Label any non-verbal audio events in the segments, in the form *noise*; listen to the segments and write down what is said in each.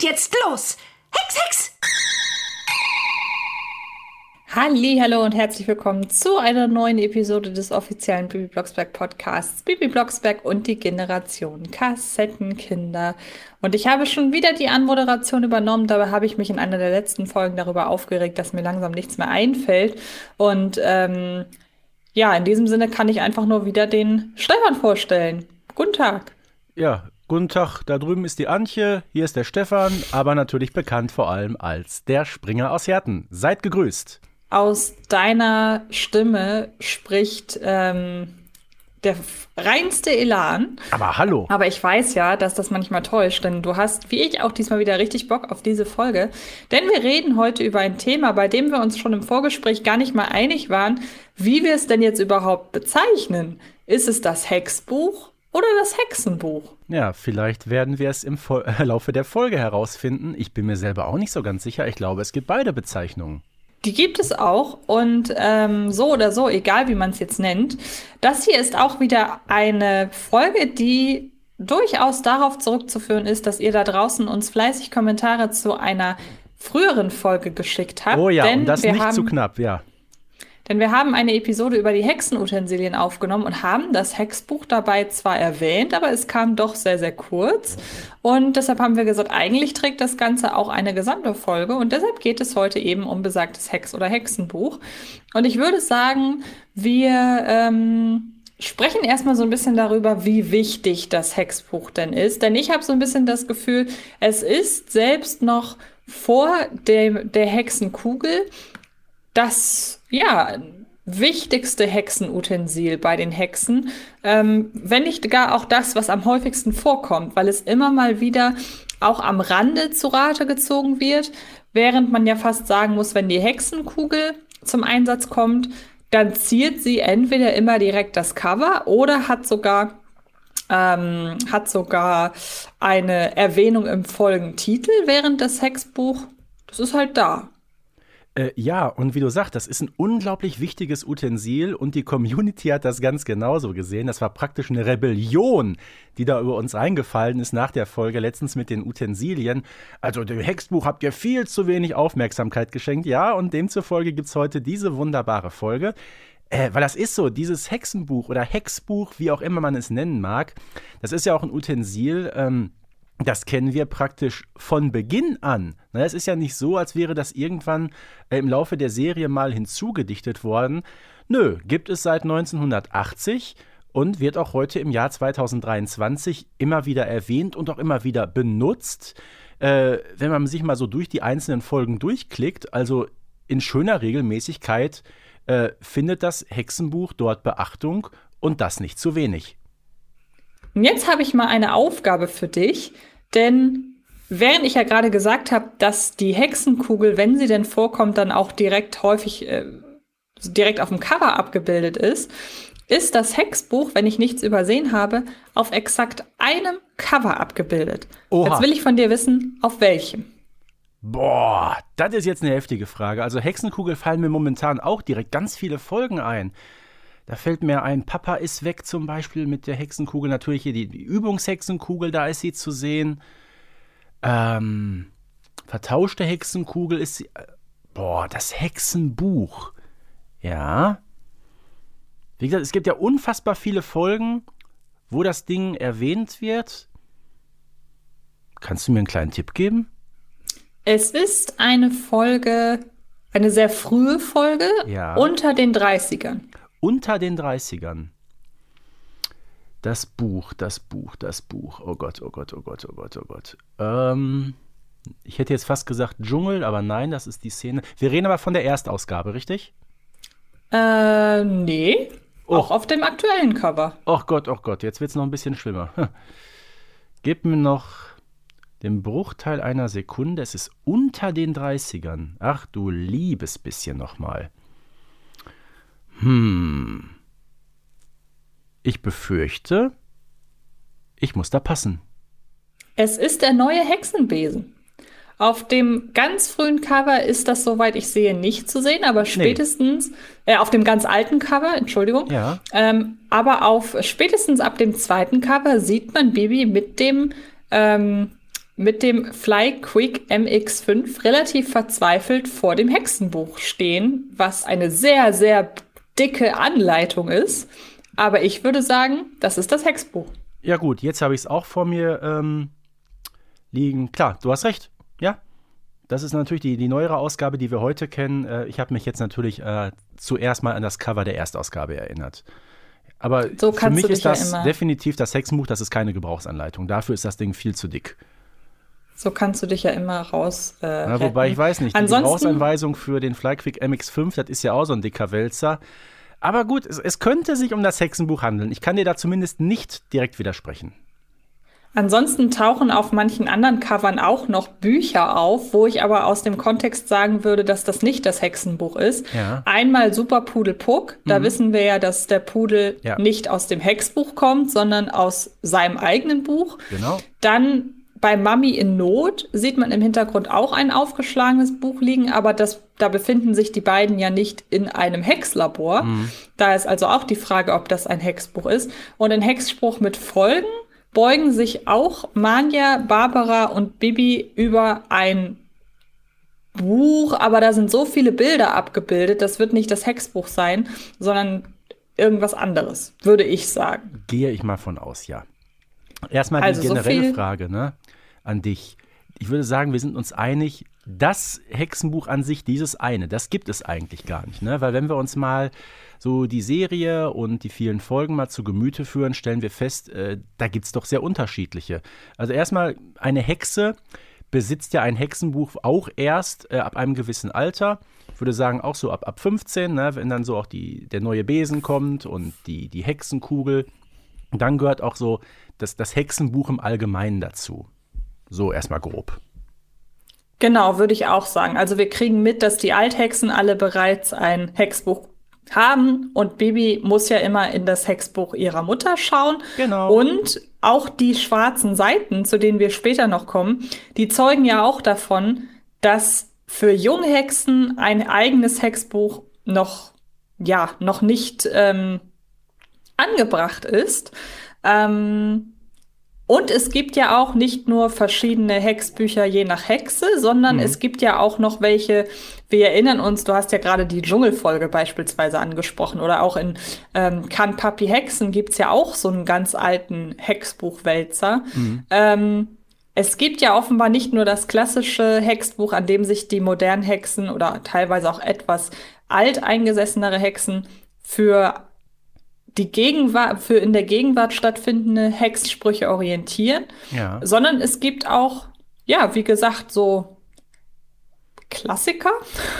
geht jetzt los. Hex, Hex! Halli, hallo und herzlich willkommen zu einer neuen Episode des offiziellen Bibi Blocksberg Podcasts Bibi Blocksberg und die Generation Kassettenkinder. Und ich habe schon wieder die Anmoderation übernommen. Dabei habe ich mich in einer der letzten Folgen darüber aufgeregt, dass mir langsam nichts mehr einfällt. Und ähm, ja, in diesem Sinne kann ich einfach nur wieder den Stefan vorstellen. Guten Tag. Ja, guten Tag. Da drüben ist die Antje, hier ist der Stefan, aber natürlich bekannt vor allem als der Springer aus Herten. Seid gegrüßt. Aus deiner Stimme spricht ähm, der reinste Elan. Aber hallo. Aber ich weiß ja, dass das manchmal täuscht, denn du hast, wie ich, auch diesmal wieder richtig Bock auf diese Folge. Denn wir reden heute über ein Thema, bei dem wir uns schon im Vorgespräch gar nicht mal einig waren, wie wir es denn jetzt überhaupt bezeichnen. Ist es das Hexbuch oder das Hexenbuch? Ja, vielleicht werden wir es im Vo *laughs* Laufe der Folge herausfinden. Ich bin mir selber auch nicht so ganz sicher. Ich glaube, es gibt beide Bezeichnungen. Die gibt es auch und ähm, so oder so, egal wie man es jetzt nennt. Das hier ist auch wieder eine Folge, die durchaus darauf zurückzuführen ist, dass ihr da draußen uns fleißig Kommentare zu einer früheren Folge geschickt habt. Oh ja, und das nicht haben, zu knapp, ja. Denn wir haben eine Episode über die Hexenutensilien aufgenommen und haben das Hexbuch dabei zwar erwähnt, aber es kam doch sehr, sehr kurz. Und deshalb haben wir gesagt, eigentlich trägt das Ganze auch eine gesamte Folge. Und deshalb geht es heute eben um besagtes Hex- oder Hexenbuch. Und ich würde sagen, wir ähm, sprechen erstmal so ein bisschen darüber, wie wichtig das Hexbuch denn ist. Denn ich habe so ein bisschen das Gefühl, es ist selbst noch vor dem, der Hexenkugel das, ja, wichtigste Hexenutensil bei den Hexen, ähm, wenn nicht gar auch das, was am häufigsten vorkommt, weil es immer mal wieder auch am Rande zu Rate gezogen wird, während man ja fast sagen muss, wenn die Hexenkugel zum Einsatz kommt, dann ziert sie entweder immer direkt das Cover oder hat sogar ähm, hat sogar eine Erwähnung im Folgentitel, während das Hexbuch, das ist halt da. Äh, ja, und wie du sagst, das ist ein unglaublich wichtiges Utensil und die Community hat das ganz genauso gesehen. Das war praktisch eine Rebellion, die da über uns reingefallen ist nach der Folge letztens mit den Utensilien. Also dem Hexbuch habt ihr viel zu wenig Aufmerksamkeit geschenkt. Ja, und demzufolge gibt es heute diese wunderbare Folge. Äh, weil das ist so, dieses Hexenbuch oder Hexbuch, wie auch immer man es nennen mag, das ist ja auch ein Utensil, ähm, das kennen wir praktisch von Beginn an. Es ist ja nicht so, als wäre das irgendwann äh, im Laufe der Serie mal hinzugedichtet worden. Nö, gibt es seit 1980 und wird auch heute im Jahr 2023 immer wieder erwähnt und auch immer wieder benutzt. Äh, wenn man sich mal so durch die einzelnen Folgen durchklickt, also in schöner Regelmäßigkeit, äh, findet das Hexenbuch dort Beachtung und das nicht zu wenig. Und jetzt habe ich mal eine Aufgabe für dich. Denn während ich ja gerade gesagt habe, dass die Hexenkugel, wenn sie denn vorkommt, dann auch direkt häufig äh, direkt auf dem Cover abgebildet ist, ist das Hexbuch, wenn ich nichts übersehen habe, auf exakt einem Cover abgebildet. Oha. Jetzt will ich von dir wissen, auf welchem. Boah, das ist jetzt eine heftige Frage. Also Hexenkugel fallen mir momentan auch direkt ganz viele Folgen ein. Da fällt mir ein, Papa ist weg zum Beispiel mit der Hexenkugel. Natürlich hier die, die Übungshexenkugel, da ist sie zu sehen. Ähm, vertauschte Hexenkugel ist sie. Äh, boah, das Hexenbuch. Ja. Wie gesagt, es gibt ja unfassbar viele Folgen, wo das Ding erwähnt wird. Kannst du mir einen kleinen Tipp geben? Es ist eine Folge, eine sehr frühe Folge ja. unter den 30ern unter den 30ern. Das Buch, das Buch, das Buch. Oh Gott, oh Gott, oh Gott, oh Gott, oh Gott. Ähm, ich hätte jetzt fast gesagt Dschungel, aber nein, das ist die Szene. Wir reden aber von der Erstausgabe, richtig? Äh, nee. Oh. Auch auf dem aktuellen Cover. Oh Gott, oh Gott, jetzt wird es noch ein bisschen schlimmer. Gib mir noch den Bruchteil einer Sekunde. Es ist unter den 30ern. Ach du liebes bisschen nochmal. Hm. Ich befürchte, ich muss da passen. Es ist der neue Hexenbesen. Auf dem ganz frühen Cover ist das, soweit ich sehe, nicht zu sehen, aber spätestens, nee. äh, auf dem ganz alten Cover, Entschuldigung, ja. ähm, aber auf spätestens ab dem zweiten Cover sieht man Bibi mit dem ähm, mit dem Fly Quick MX5 relativ verzweifelt vor dem Hexenbuch stehen, was eine sehr, sehr dicke Anleitung ist. Aber ich würde sagen, das ist das Hexbuch. Ja gut, jetzt habe ich es auch vor mir ähm, liegen. Klar, du hast recht. Ja, das ist natürlich die, die neuere Ausgabe, die wir heute kennen. Äh, ich habe mich jetzt natürlich äh, zuerst mal an das Cover der Erstausgabe erinnert. Aber so für mich ist das ja definitiv das Hexenbuch, das ist keine Gebrauchsanleitung. Dafür ist das Ding viel zu dick. So kannst du dich ja immer raus. Äh, ja, wobei ich weiß nicht, die Gebrauchsanweisung für den Flyquick MX5, das ist ja auch so ein dicker Wälzer. Aber gut, es, es könnte sich um das Hexenbuch handeln. Ich kann dir da zumindest nicht direkt widersprechen. Ansonsten tauchen auf manchen anderen Covern auch noch Bücher auf, wo ich aber aus dem Kontext sagen würde, dass das nicht das Hexenbuch ist. Ja. Einmal Super Pudel Puck. Da mhm. wissen wir ja, dass der Pudel ja. nicht aus dem Hexbuch kommt, sondern aus seinem eigenen Buch. Genau. Dann bei Mami in Not sieht man im Hintergrund auch ein aufgeschlagenes Buch liegen, aber das, da befinden sich die beiden ja nicht in einem Hexlabor. Mhm. Da ist also auch die Frage, ob das ein Hexbuch ist. Und ein Hexspruch mit Folgen beugen sich auch Manja, Barbara und Bibi über ein Buch, aber da sind so viele Bilder abgebildet, das wird nicht das Hexbuch sein, sondern irgendwas anderes, würde ich sagen. Gehe ich mal von aus, ja. Erstmal also die generelle so Frage ne, an dich. Ich würde sagen, wir sind uns einig, das Hexenbuch an sich, dieses eine, das gibt es eigentlich gar nicht. Ne? Weil wenn wir uns mal so die Serie und die vielen Folgen mal zu Gemüte führen, stellen wir fest, äh, da gibt es doch sehr unterschiedliche. Also erstmal, eine Hexe besitzt ja ein Hexenbuch auch erst äh, ab einem gewissen Alter. Ich würde sagen, auch so ab, ab 15, ne, wenn dann so auch die, der neue Besen kommt und die, die Hexenkugel. Dann gehört auch so das, das Hexenbuch im Allgemeinen dazu. So erstmal grob. Genau, würde ich auch sagen. Also wir kriegen mit, dass die Althexen alle bereits ein Hexbuch haben und Bibi muss ja immer in das Hexbuch ihrer Mutter schauen. Genau. Und auch die schwarzen Seiten, zu denen wir später noch kommen, die zeugen ja auch davon, dass für Junghexen ein eigenes Hexbuch noch, ja, noch nicht ähm, angebracht ist. Ähm, und es gibt ja auch nicht nur verschiedene Hexbücher je nach Hexe, sondern mhm. es gibt ja auch noch welche, wir erinnern uns, du hast ja gerade die Dschungelfolge beispielsweise angesprochen oder auch in ähm, Kann Papi Hexen gibt's ja auch so einen ganz alten Hexbuchwälzer. Mhm. Ähm, es gibt ja offenbar nicht nur das klassische Hexbuch, an dem sich die modernen Hexen oder teilweise auch etwas alteingesessenere Hexen für die Gegenwart, für in der Gegenwart stattfindende Hexsprüche orientieren, ja. sondern es gibt auch, ja, wie gesagt, so Klassiker.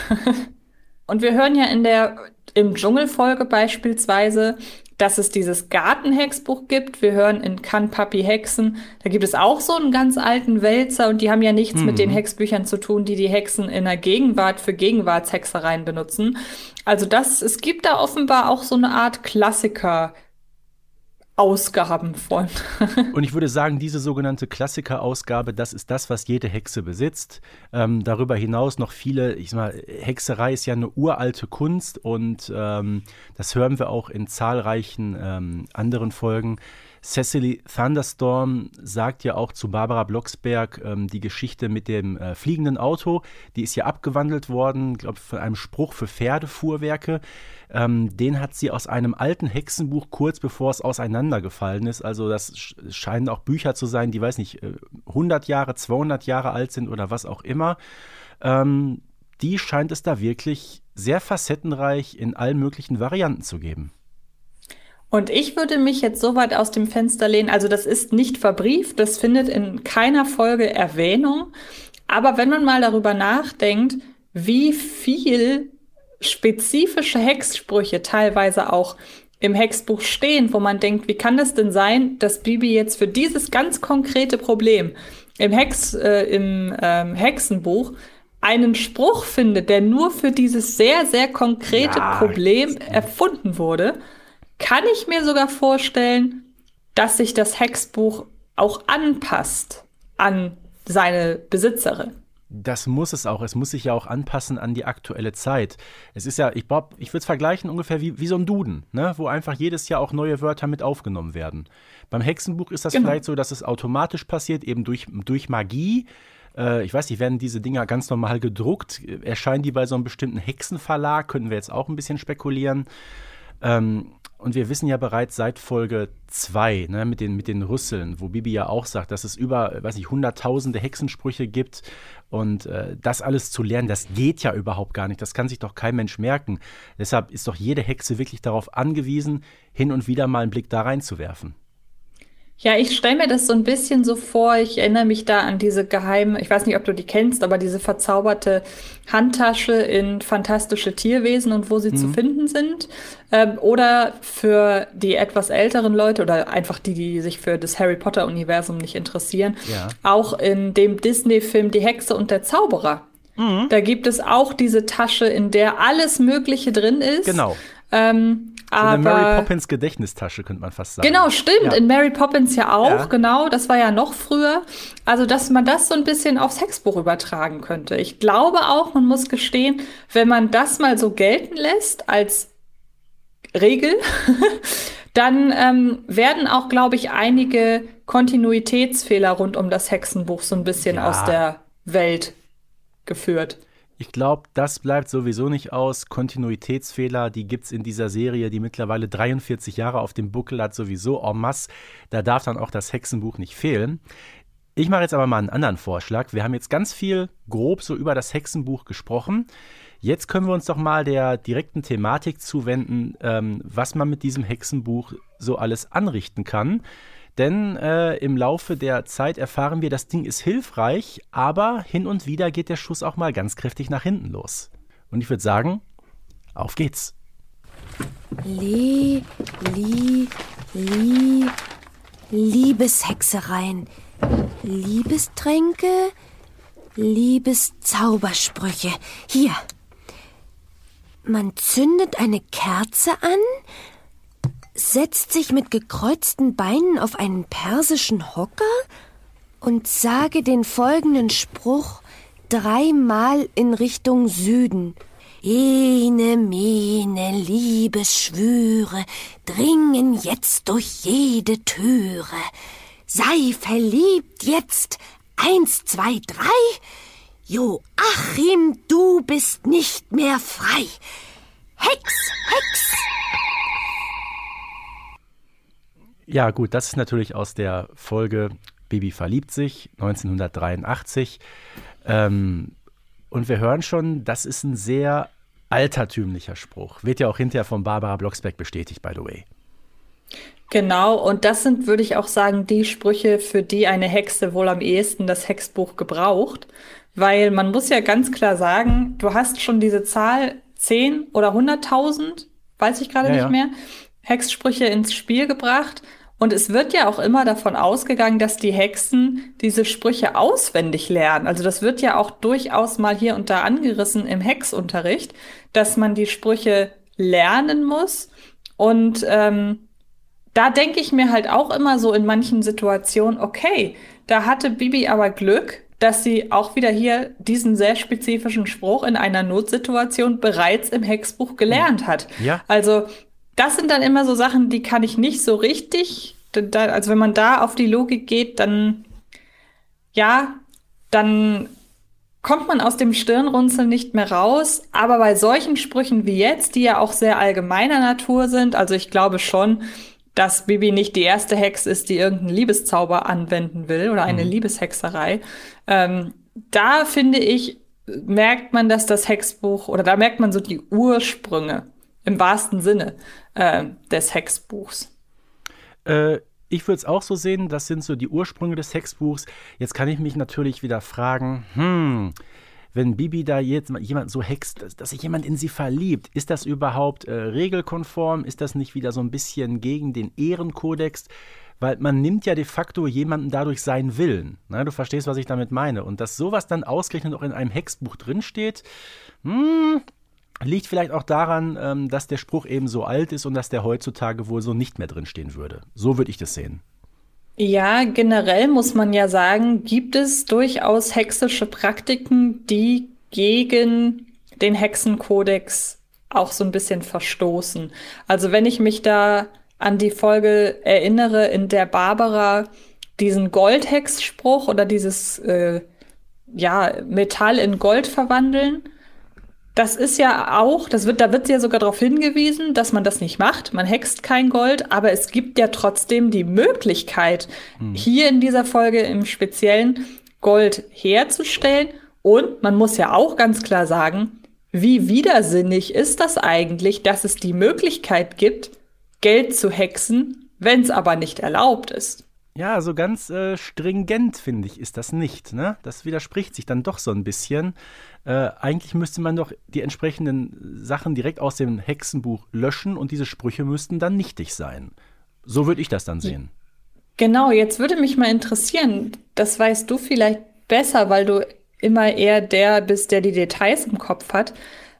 *laughs* Und wir hören ja in der, im Dschungelfolge beispielsweise, dass es dieses Gartenhexbuch gibt. Wir hören in Kann Papi Hexen, da gibt es auch so einen ganz alten Wälzer und die haben ja nichts mhm. mit den Hexbüchern zu tun, die die Hexen in der Gegenwart für Gegenwartshexereien benutzen. Also das, es gibt da offenbar auch so eine Art Klassiker Ausgaben von. *laughs* und ich würde sagen, diese sogenannte Klassiker-Ausgabe, das ist das, was jede Hexe besitzt. Ähm, darüber hinaus noch viele, ich sag mal, Hexerei ist ja eine uralte Kunst und ähm, das hören wir auch in zahlreichen ähm, anderen Folgen. Cecily Thunderstorm sagt ja auch zu Barbara Blocksberg ähm, die Geschichte mit dem äh, fliegenden Auto. Die ist ja abgewandelt worden, glaube ich, von einem Spruch für Pferdefuhrwerke. Ähm, den hat sie aus einem alten Hexenbuch kurz bevor es auseinandergefallen ist. Also das scheinen auch Bücher zu sein, die, weiß nicht, 100 äh, Jahre, 200 Jahre alt sind oder was auch immer. Ähm, die scheint es da wirklich sehr facettenreich in allen möglichen Varianten zu geben. Und ich würde mich jetzt so weit aus dem Fenster lehnen, also das ist nicht verbrieft, das findet in keiner Folge Erwähnung. Aber wenn man mal darüber nachdenkt, wie viel spezifische Hexsprüche teilweise auch im Hexbuch stehen, wo man denkt, wie kann das denn sein, dass Bibi jetzt für dieses ganz konkrete Problem im, Hex, äh, im ähm, Hexenbuch einen Spruch findet, der nur für dieses sehr, sehr konkrete ja, Problem erfunden wurde kann ich mir sogar vorstellen, dass sich das Hexbuch auch anpasst an seine Besitzerin. Das muss es auch. Es muss sich ja auch anpassen an die aktuelle Zeit. Es ist ja, ich ich würde es vergleichen ungefähr wie, wie so ein Duden, ne? wo einfach jedes Jahr auch neue Wörter mit aufgenommen werden. Beim Hexenbuch ist das genau. vielleicht so, dass es automatisch passiert, eben durch, durch Magie. Äh, ich weiß nicht, werden diese Dinger ganz normal gedruckt? Erscheinen die bei so einem bestimmten Hexenverlag? Können wir jetzt auch ein bisschen spekulieren. Ähm, und wir wissen ja bereits seit Folge 2, ne, mit, den, mit den Rüsseln, wo Bibi ja auch sagt, dass es über, weiß nicht, hunderttausende Hexensprüche gibt. Und äh, das alles zu lernen, das geht ja überhaupt gar nicht. Das kann sich doch kein Mensch merken. Deshalb ist doch jede Hexe wirklich darauf angewiesen, hin und wieder mal einen Blick da reinzuwerfen. Ja, ich stelle mir das so ein bisschen so vor. Ich erinnere mich da an diese geheime, ich weiß nicht, ob du die kennst, aber diese verzauberte Handtasche in fantastische Tierwesen und wo sie mhm. zu finden sind. Ähm, oder für die etwas älteren Leute oder einfach die, die sich für das Harry Potter-Universum nicht interessieren, ja. auch in dem Disney-Film Die Hexe und der Zauberer. Mhm. Da gibt es auch diese Tasche, in der alles Mögliche drin ist. Genau. Ähm, so eine Mary Poppins Gedächtnistasche, könnte man fast sagen. Genau, stimmt. Ja. In Mary Poppins ja auch, ja. genau. Das war ja noch früher. Also, dass man das so ein bisschen aufs Hexbuch übertragen könnte. Ich glaube auch, man muss gestehen, wenn man das mal so gelten lässt als Regel, *laughs* dann ähm, werden auch, glaube ich, einige Kontinuitätsfehler rund um das Hexenbuch so ein bisschen ja. aus der Welt geführt. Ich glaube, das bleibt sowieso nicht aus. Kontinuitätsfehler, die gibt es in dieser Serie, die mittlerweile 43 Jahre auf dem Buckel hat, sowieso en masse. Da darf dann auch das Hexenbuch nicht fehlen. Ich mache jetzt aber mal einen anderen Vorschlag. Wir haben jetzt ganz viel grob so über das Hexenbuch gesprochen. Jetzt können wir uns doch mal der direkten Thematik zuwenden, ähm, was man mit diesem Hexenbuch so alles anrichten kann. Denn äh, im Laufe der Zeit erfahren wir, das Ding ist hilfreich, aber hin und wieder geht der Schuss auch mal ganz kräftig nach hinten los. Und ich würde sagen, auf geht's. Li, li, li, Liebeshexereien, Liebestränke, Liebeszaubersprüche. Hier. Man zündet eine Kerze an, setzt sich mit gekreuzten Beinen auf einen persischen Hocker und sage den folgenden Spruch dreimal in Richtung Süden. Ene, mene, Liebesschwüre dringen jetzt durch jede Türe. Sei verliebt jetzt. Eins, zwei, drei. Joachim, du bist nicht mehr frei. Hex, Hex. Ja, gut, das ist natürlich aus der Folge Baby verliebt sich 1983. Ähm, und wir hören schon, das ist ein sehr altertümlicher Spruch. Wird ja auch hinterher von Barbara Blocksberg bestätigt, by the way. Genau, und das sind, würde ich auch sagen, die Sprüche, für die eine Hexe wohl am ehesten das Hexbuch gebraucht. Weil man muss ja ganz klar sagen, du hast schon diese Zahl 10 oder 100.000, weiß ich gerade ja, nicht ja. mehr, Hexsprüche ins Spiel gebracht. Und es wird ja auch immer davon ausgegangen, dass die Hexen diese Sprüche auswendig lernen. Also das wird ja auch durchaus mal hier und da angerissen im Hexunterricht, dass man die Sprüche lernen muss. Und ähm, da denke ich mir halt auch immer so in manchen Situationen, okay, da hatte Bibi aber Glück, dass sie auch wieder hier diesen sehr spezifischen Spruch in einer Notsituation bereits im Hexbuch gelernt hat. Ja. Also das sind dann immer so Sachen, die kann ich nicht so richtig. Da, also wenn man da auf die Logik geht, dann ja, dann kommt man aus dem Stirnrunzeln nicht mehr raus. Aber bei solchen Sprüchen wie jetzt, die ja auch sehr allgemeiner Natur sind, also ich glaube schon, dass Bibi nicht die erste Hex ist, die irgendeinen Liebeszauber anwenden will oder eine mhm. Liebeshexerei. Ähm, da finde ich, merkt man, dass das Hexbuch oder da merkt man so die Ursprünge im wahrsten Sinne äh, des Hexbuchs. Äh, ich würde es auch so sehen, das sind so die Ursprünge des Hexbuchs. Jetzt kann ich mich natürlich wieder fragen, hm, wenn Bibi da jetzt jemand so hext, dass, dass sich jemand in sie verliebt, ist das überhaupt äh, regelkonform? Ist das nicht wieder so ein bisschen gegen den Ehrenkodex? Weil man nimmt ja de facto jemanden dadurch seinen Willen. Ne? Du verstehst, was ich damit meine. Und dass sowas dann ausgerechnet auch in einem Hexbuch drinsteht, hm, Liegt vielleicht auch daran, ähm, dass der Spruch eben so alt ist und dass der heutzutage wohl so nicht mehr drinstehen würde. So würde ich das sehen. Ja, generell muss man ja sagen, gibt es durchaus hexische Praktiken, die gegen den Hexenkodex auch so ein bisschen verstoßen. Also wenn ich mich da an die Folge erinnere, in der Barbara diesen Goldhex-Spruch oder dieses äh, ja, Metall in Gold verwandeln, das ist ja auch, das wird, da wird ja sogar darauf hingewiesen, dass man das nicht macht. Man hext kein Gold, aber es gibt ja trotzdem die Möglichkeit, mhm. hier in dieser Folge im Speziellen Gold herzustellen. Und man muss ja auch ganz klar sagen, wie widersinnig ist das eigentlich, dass es die Möglichkeit gibt, Geld zu hexen, wenn es aber nicht erlaubt ist? Ja, so ganz äh, stringent, finde ich, ist das nicht. Ne? Das widerspricht sich dann doch so ein bisschen. Äh, eigentlich müsste man doch die entsprechenden Sachen direkt aus dem Hexenbuch löschen und diese Sprüche müssten dann nichtig sein. So würde ich das dann sehen. Genau, jetzt würde mich mal interessieren, das weißt du vielleicht besser, weil du immer eher der bist, der die Details im Kopf hat.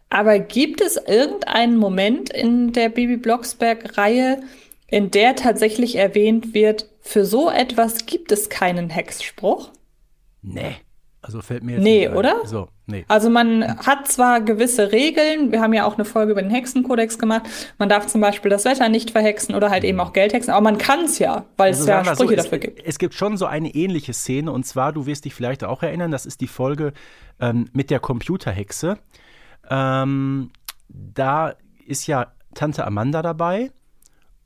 Aber gibt es irgendeinen Moment in der Bibi Blocksberg-Reihe, in der tatsächlich erwähnt wird, für so etwas gibt es keinen Hexspruch? Nee. Also fällt mir jetzt Nee, oder? So, nee. Also man hat zwar gewisse Regeln, wir haben ja auch eine Folge über den Hexenkodex gemacht. Man darf zum Beispiel das Wetter nicht verhexen oder halt eben auch Geld hexen, aber man kann es ja, weil also es ja Sprüche so, dafür es, gibt. Es gibt schon so eine ähnliche Szene und zwar, du wirst dich vielleicht auch erinnern, das ist die Folge ähm, mit der Computerhexe. Ähm, da ist ja Tante Amanda dabei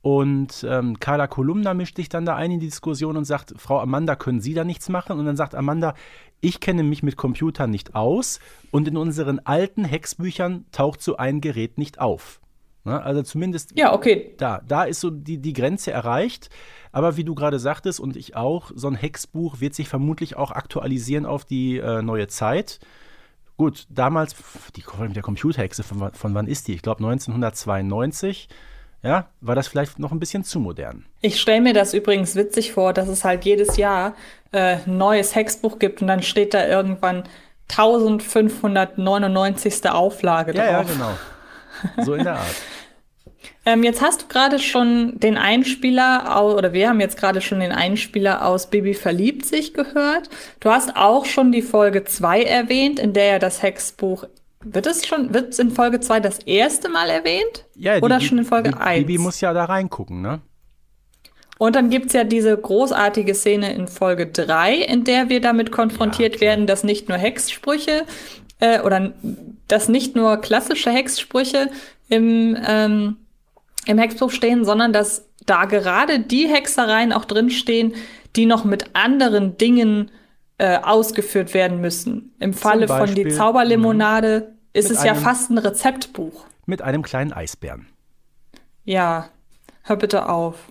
und ähm, Carla Kolumna mischt sich dann da ein in die Diskussion und sagt, Frau Amanda, können Sie da nichts machen? Und dann sagt Amanda, ich kenne mich mit Computern nicht aus und in unseren alten Hexbüchern taucht so ein Gerät nicht auf. Ne? Also zumindest ja, okay. da, da ist so die, die Grenze erreicht. Aber wie du gerade sagtest und ich auch, so ein Hexbuch wird sich vermutlich auch aktualisieren auf die äh, neue Zeit. Gut, damals, die der Computerhexe, von, von wann ist die? Ich glaube 1992 ja, war das vielleicht noch ein bisschen zu modern. Ich stelle mir das übrigens witzig vor, dass es halt jedes Jahr äh, ein neues Hexbuch gibt und dann steht da irgendwann 1599. Auflage drauf. Ja, ja, genau. So in der *laughs* Art. ähm, jetzt hast du gerade schon den Einspieler, oder wir haben jetzt gerade schon den Einspieler aus Bibi verliebt sich gehört. Du hast auch schon die Folge 2 erwähnt, in der ja das Hexbuch wird es schon, wird es in Folge 2 das erste Mal erwähnt? Ja, Oder schon in Folge 1? Bibi muss ja da reingucken, ne? Und dann gibt es ja diese großartige Szene in Folge 3, in der wir damit konfrontiert ja, werden, dass nicht nur Hexsprüche äh, oder dass nicht nur klassische Hexsprüche im, ähm, im Hexbuch stehen, sondern dass da gerade die Hexereien auch drinstehen, die noch mit anderen Dingen äh, ausgeführt werden müssen. Im Falle von die Zauberlimonade ist es einem, ja fast ein Rezeptbuch. Mit einem kleinen Eisbären. Ja, hör bitte auf. *laughs*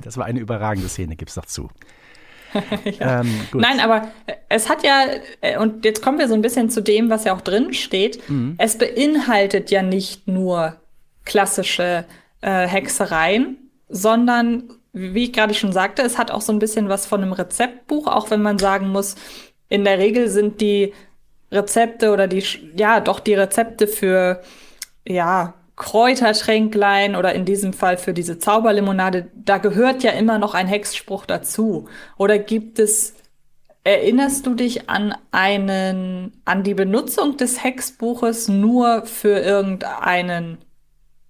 Das war eine überragende Szene, gib's doch zu. *laughs* ja. ähm, Nein, aber es hat ja, äh, und jetzt kommen wir so ein bisschen zu dem, was ja auch drin steht. Mhm. Es beinhaltet ja nicht nur klassische äh, Hexereien, sondern, wie ich gerade schon sagte, es hat auch so ein bisschen was von einem Rezeptbuch, auch wenn man sagen muss, in der Regel sind die Rezepte oder die, ja, doch die Rezepte für, ja, Kräutertränklein oder in diesem Fall für diese Zauberlimonade, da gehört ja immer noch ein Hexspruch dazu. Oder gibt es, erinnerst du dich an einen, an die Benutzung des Hexbuches nur für irgendeinen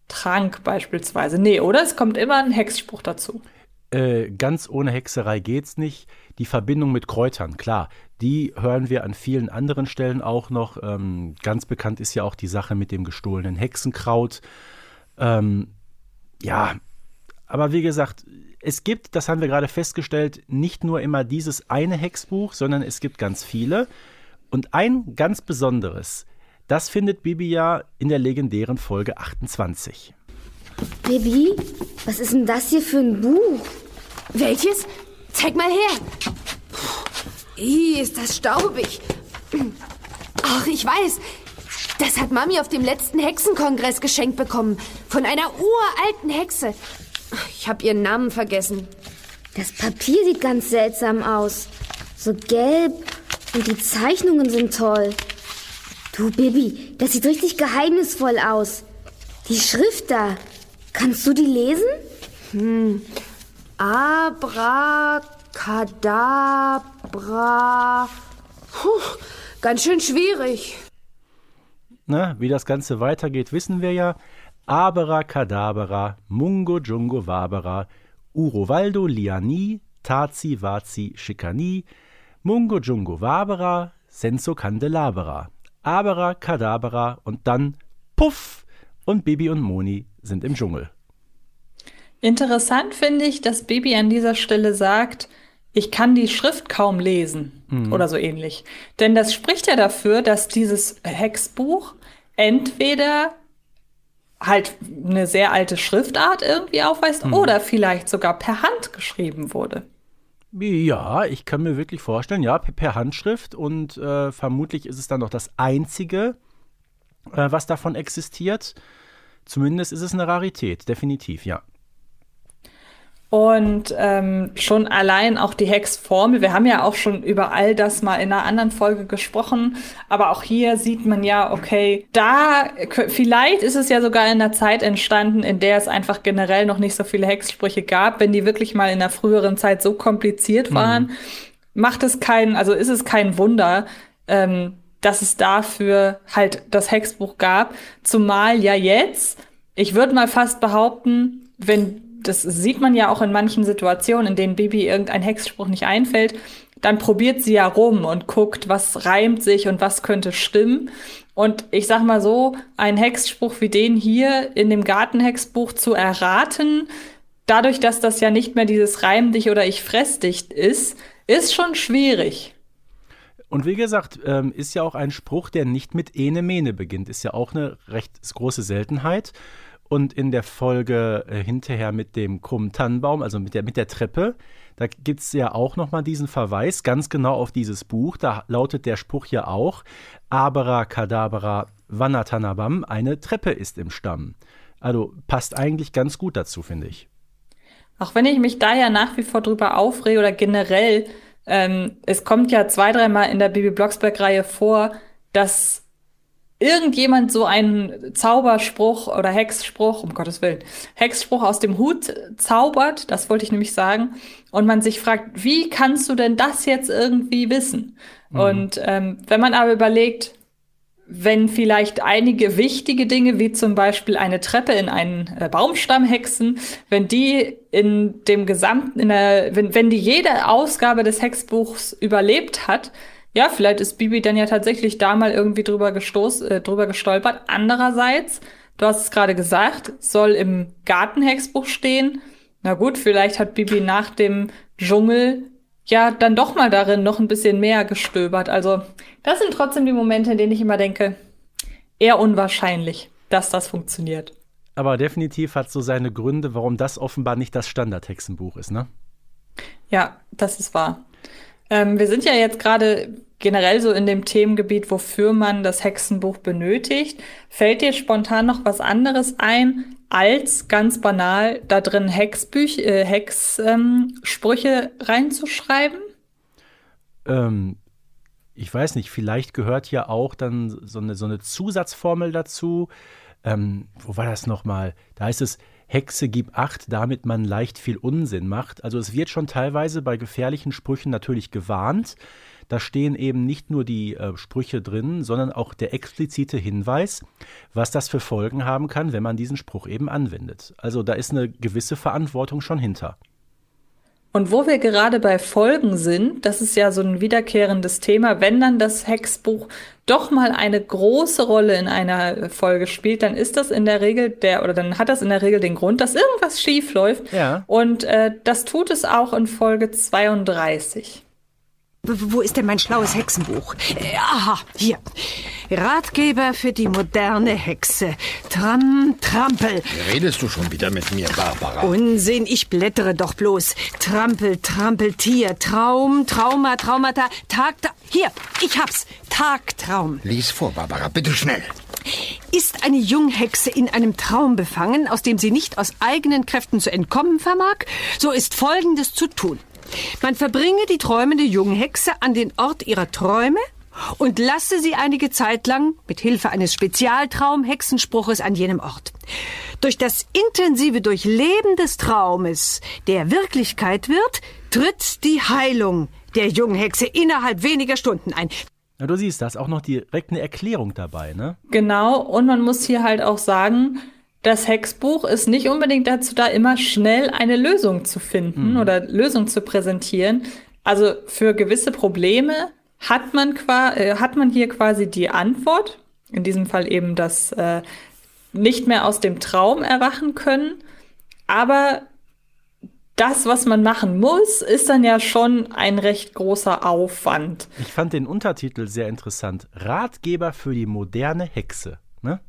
Trank beispielsweise? Nee, oder? Es kommt immer ein Hexspruch dazu. Äh, ganz ohne Hexerei geht's nicht. Die Verbindung mit Kräutern, klar, die hören wir an vielen anderen Stellen auch noch. Ähm, ganz bekannt ist ja auch die Sache mit dem gestohlenen Hexenkraut. Ähm, ja, aber wie gesagt, es gibt, das haben wir gerade festgestellt, nicht nur immer dieses eine Hexbuch, sondern es gibt ganz viele. Und ein ganz besonderes, das findet Bibi ja in der legendären Folge 28. Bibi, was ist denn das hier für ein Buch? Welches? Zeig mal her. Ih, ist das staubig. Ach, ich weiß. Das hat Mami auf dem letzten Hexenkongress geschenkt bekommen. Von einer uralten Hexe. Ich habe ihren Namen vergessen. Das Papier sieht ganz seltsam aus. So gelb und die Zeichnungen sind toll. Du, Bibi, das sieht richtig geheimnisvoll aus. Die Schrift da. Kannst du die lesen? Hm. Abracadabra. Puh, ganz schön schwierig. Na, wie das Ganze weitergeht, wissen wir ja. Abracadabra, Mungo Jungo Wabera, Urovaldo Liani, Tazi Vazi Schikani, Mungo Jungo Wabera, Senso Candelabra. Abera Kadabra und dann Puff und Bibi und Moni sind im Dschungel. Interessant finde ich, dass Bibi an dieser Stelle sagt, ich kann die Schrift kaum lesen mhm. oder so ähnlich. Denn das spricht ja dafür, dass dieses Hexbuch entweder halt eine sehr alte Schriftart irgendwie aufweist mhm. oder vielleicht sogar per Hand geschrieben wurde. Ja, ich kann mir wirklich vorstellen, ja, per Handschrift und äh, vermutlich ist es dann noch das einzige, äh, was davon existiert. Zumindest ist es eine Rarität, definitiv, ja. Und ähm, schon allein auch die Hexformel. Wir haben ja auch schon über all das mal in einer anderen Folge gesprochen. Aber auch hier sieht man ja, okay, da vielleicht ist es ja sogar in einer Zeit entstanden, in der es einfach generell noch nicht so viele Hexsprüche gab. Wenn die wirklich mal in der früheren Zeit so kompliziert mhm. waren, mhm. macht es kein, also ist es kein Wunder, ähm, dass es dafür halt das Hexbuch gab. Zumal ja jetzt, ich würde mal fast behaupten, wenn das sieht man ja auch in manchen Situationen, in denen Bibi irgendein Hexspruch nicht einfällt, dann probiert sie ja rum und guckt, was reimt sich und was könnte stimmen. Und ich sag mal so, ein Hexspruch wie den hier in dem Gartenhexbuch zu erraten, dadurch, dass das ja nicht mehr dieses Reim dich oder ich fress dich ist, ist schon schwierig. Und wie gesagt, ähm, ist ja auch ein Spruch, der nicht mit Ene Mene beginnt. Ist ja auch eine recht große Seltenheit. Und in der Folge äh, hinterher mit dem krummen Tannenbaum, also mit der, mit der Treppe, da gibt es ja auch nochmal diesen Verweis ganz genau auf dieses Buch. Da lautet der Spruch ja auch: Abera Kadabra Vanatanabam, eine Treppe ist im Stamm. Also passt eigentlich ganz gut dazu, finde ich. Auch wenn ich mich da ja nach wie vor drüber aufrege oder generell, ähm, es kommt ja zwei, dreimal in der Bibi Blocksberg-Reihe vor, dass irgendjemand so einen Zauberspruch oder Hexspruch, um Gottes Willen, Hexspruch aus dem Hut zaubert, das wollte ich nämlich sagen, und man sich fragt, wie kannst du denn das jetzt irgendwie wissen? Mhm. Und ähm, wenn man aber überlegt, wenn vielleicht einige wichtige Dinge, wie zum Beispiel eine Treppe in einen äh, Baumstamm hexen, wenn die in dem gesamten, in der, wenn, wenn die jede Ausgabe des Hexbuchs überlebt hat, ja, vielleicht ist Bibi dann ja tatsächlich da mal irgendwie drüber, gestoß, äh, drüber gestolpert. Andererseits, du hast es gerade gesagt, soll im Gartenhexbuch stehen. Na gut, vielleicht hat Bibi nach dem Dschungel ja dann doch mal darin noch ein bisschen mehr gestöbert. Also, das sind trotzdem die Momente, in denen ich immer denke, eher unwahrscheinlich, dass das funktioniert. Aber definitiv hat so seine Gründe, warum das offenbar nicht das Standardhexenbuch ist, ne? Ja, das ist wahr. Ähm, wir sind ja jetzt gerade generell so in dem Themengebiet, wofür man das Hexenbuch benötigt. Fällt dir spontan noch was anderes ein, als ganz banal da drin Hexbüch, äh, Hexsprüche ähm, reinzuschreiben? Ähm, ich weiß nicht, vielleicht gehört ja auch dann so eine, so eine Zusatzformel dazu. Ähm, wo war das nochmal? Da heißt es, Hexe gib acht, damit man leicht viel Unsinn macht. Also es wird schon teilweise bei gefährlichen Sprüchen natürlich gewarnt. Da stehen eben nicht nur die äh, Sprüche drin, sondern auch der explizite Hinweis, was das für Folgen haben kann, wenn man diesen Spruch eben anwendet. Also da ist eine gewisse Verantwortung schon hinter. Und wo wir gerade bei Folgen sind, das ist ja so ein wiederkehrendes Thema, wenn dann das Hexbuch doch mal eine große Rolle in einer Folge spielt, dann ist das in der Regel der, oder dann hat das in der Regel den Grund, dass irgendwas schief läuft. Ja. Und äh, das tut es auch in Folge 32. Wo ist denn mein schlaues Hexenbuch? Äh, aha, hier. Ratgeber für die moderne Hexe. Tram, Trampel. Redest du schon wieder mit mir, Barbara? Unsinn, ich blättere doch bloß. Trampel, Trampel, Tier, Traum, Trauma, Traumata, Tag, Hier, ich hab's. Tagtraum. Lies vor, Barbara, bitte schnell. Ist eine Junghexe in einem Traum befangen, aus dem sie nicht aus eigenen Kräften zu entkommen vermag, so ist Folgendes zu tun. Man verbringe die träumende Junghexe an den Ort ihrer Träume und lasse sie einige Zeit lang mit Hilfe eines Spezialtraum-Hexenspruches an jenem Ort. Durch das intensive Durchleben des Traumes, der Wirklichkeit wird, tritt die Heilung der jungen Hexe innerhalb weniger Stunden ein. Na, du siehst, da ist auch noch direkt eine Erklärung dabei, ne? Genau, und man muss hier halt auch sagen, das Hexbuch ist nicht unbedingt dazu da, immer schnell eine Lösung zu finden mhm. oder Lösung zu präsentieren. Also für gewisse Probleme hat man, äh, hat man hier quasi die Antwort. In diesem Fall eben das äh, nicht mehr aus dem Traum erwachen können. Aber das, was man machen muss, ist dann ja schon ein recht großer Aufwand. Ich fand den Untertitel sehr interessant. Ratgeber für die moderne Hexe. Ne?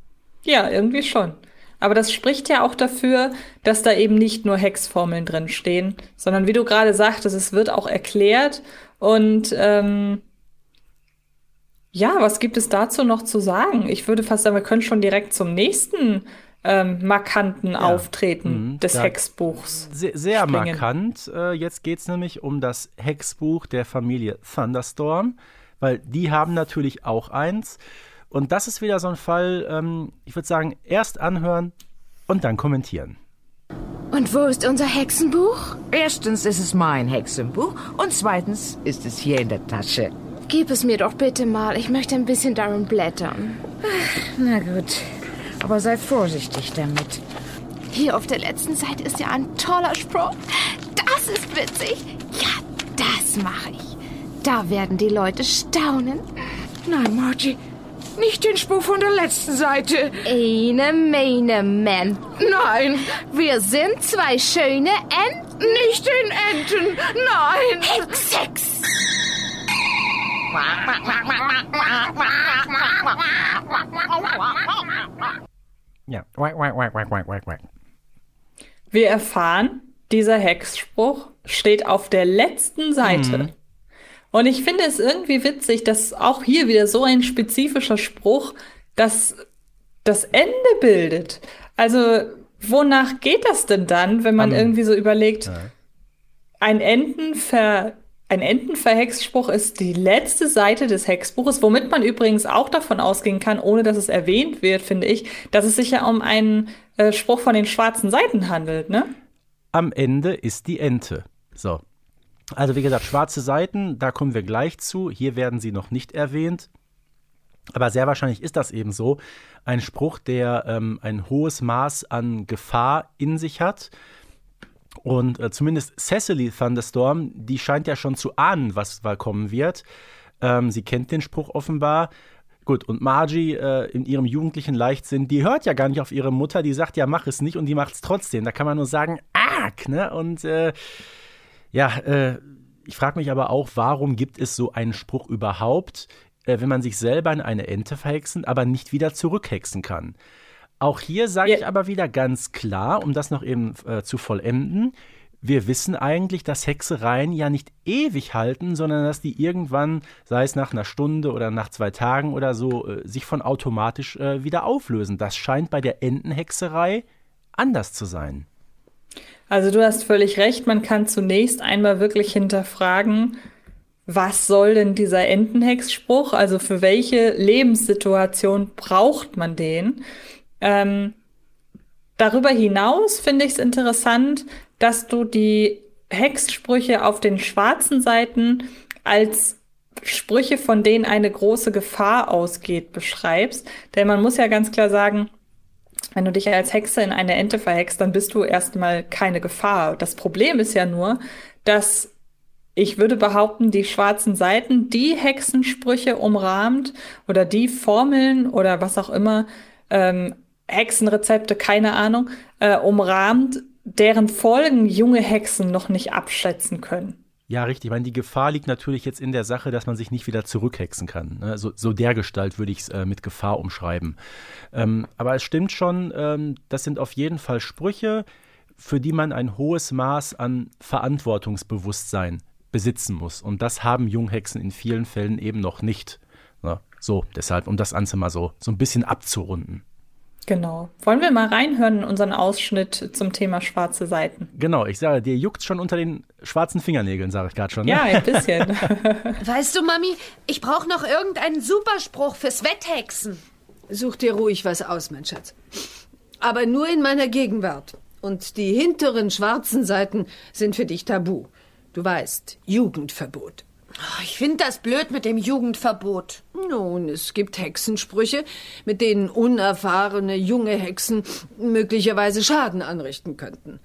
Ja, irgendwie schon. Aber das spricht ja auch dafür, dass da eben nicht nur Hexformeln drin stehen, sondern wie du gerade sagtest, es wird auch erklärt. Und ähm, ja, was gibt es dazu noch zu sagen? Ich würde fast sagen, wir können schon direkt zum nächsten ähm, markanten ja. Auftreten mhm. des. Hexbuchs. Sehr, sehr markant. Äh, jetzt geht es nämlich um das Hexbuch der Familie Thunderstorm, weil die haben natürlich auch eins. Und das ist wieder so ein Fall, ähm, ich würde sagen, erst anhören und dann kommentieren. Und wo ist unser Hexenbuch? Erstens ist es mein Hexenbuch und zweitens ist es hier in der Tasche. Gib es mir doch bitte mal. Ich möchte ein bisschen darin blättern. Na gut. Aber sei vorsichtig damit. Hier auf der letzten Seite ist ja ein toller Spruch. Das ist witzig. Ja, das mache ich. Da werden die Leute staunen. Nein, Margie. Nicht den Spruch von der letzten Seite. Eine meine Man. Nein. Wir sind zwei schöne Enten. Nicht den Enten. Nein. Hex, Hex. Ja. Wir erfahren, dieser Hexspruch steht auf der letzten Seite. Mhm. Und ich finde es irgendwie witzig, dass auch hier wieder so ein spezifischer Spruch das, das Ende bildet. Also, wonach geht das denn dann, wenn man um, irgendwie so überlegt, ja. ein Entenver ein Entenverhexspruch ist die letzte Seite des Hexbuches, womit man übrigens auch davon ausgehen kann, ohne dass es erwähnt wird, finde ich, dass es sich ja um einen äh, Spruch von den schwarzen Seiten handelt, ne? Am Ende ist die Ente. So. Also wie gesagt, schwarze Seiten, da kommen wir gleich zu. Hier werden sie noch nicht erwähnt. Aber sehr wahrscheinlich ist das eben so. Ein Spruch, der ähm, ein hohes Maß an Gefahr in sich hat und äh, zumindest Cecily Thunderstorm, die scheint ja schon zu ahnen, was da kommen wird. Ähm, sie kennt den Spruch offenbar. Gut, und Margie äh, in ihrem jugendlichen Leichtsinn, die hört ja gar nicht auf ihre Mutter, die sagt ja, mach es nicht und die macht es trotzdem. Da kann man nur sagen, arg, ne? Und äh, ja, äh, ich frage mich aber auch, warum gibt es so einen Spruch überhaupt, äh, wenn man sich selber in eine Ente verhexen, aber nicht wieder zurückhexen kann? Auch hier sage ja. ich aber wieder ganz klar, um das noch eben äh, zu vollenden, wir wissen eigentlich, dass Hexereien ja nicht ewig halten, sondern dass die irgendwann, sei es nach einer Stunde oder nach zwei Tagen oder so, äh, sich von automatisch äh, wieder auflösen. Das scheint bei der Entenhexerei anders zu sein. Also du hast völlig recht, man kann zunächst einmal wirklich hinterfragen, was soll denn dieser Entenhexspruch? Also für welche Lebenssituation braucht man den? Ähm, darüber hinaus finde ich es interessant, dass du die Hexsprüche auf den schwarzen Seiten als Sprüche, von denen eine große Gefahr ausgeht, beschreibst. Denn man muss ja ganz klar sagen, wenn du dich als Hexe in eine Ente verhext, dann bist du erstmal keine Gefahr. Das Problem ist ja nur, dass ich würde behaupten, die schwarzen Seiten die Hexensprüche umrahmt oder die Formeln oder was auch immer ähm, Hexenrezepte, keine Ahnung, äh, umrahmt, deren Folgen junge Hexen noch nicht abschätzen können. Ja, richtig. Ich meine, die Gefahr liegt natürlich jetzt in der Sache, dass man sich nicht wieder zurückhexen kann. Ne? So, so der würde ich es äh, mit Gefahr umschreiben. Ähm, aber es stimmt schon, ähm, das sind auf jeden Fall Sprüche, für die man ein hohes Maß an Verantwortungsbewusstsein besitzen muss. Und das haben Junghexen in vielen Fällen eben noch nicht. Ne? So, deshalb, um das Ganze mal so, so ein bisschen abzurunden. Genau. Wollen wir mal reinhören in unseren Ausschnitt zum Thema schwarze Seiten? Genau, ich sage, dir juckt schon unter den schwarzen Fingernägeln, sage ich gerade schon. Ne? Ja, ein bisschen. *laughs* Weißt du, Mami, ich brauche noch irgendeinen Superspruch fürs Wetthexen. Such dir ruhig was aus, mein Schatz. Aber nur in meiner Gegenwart. Und die hinteren schwarzen Seiten sind für dich tabu. Du weißt, Jugendverbot. Ich finde das blöd mit dem Jugendverbot. Nun, es gibt Hexensprüche, mit denen unerfahrene junge Hexen möglicherweise Schaden anrichten könnten.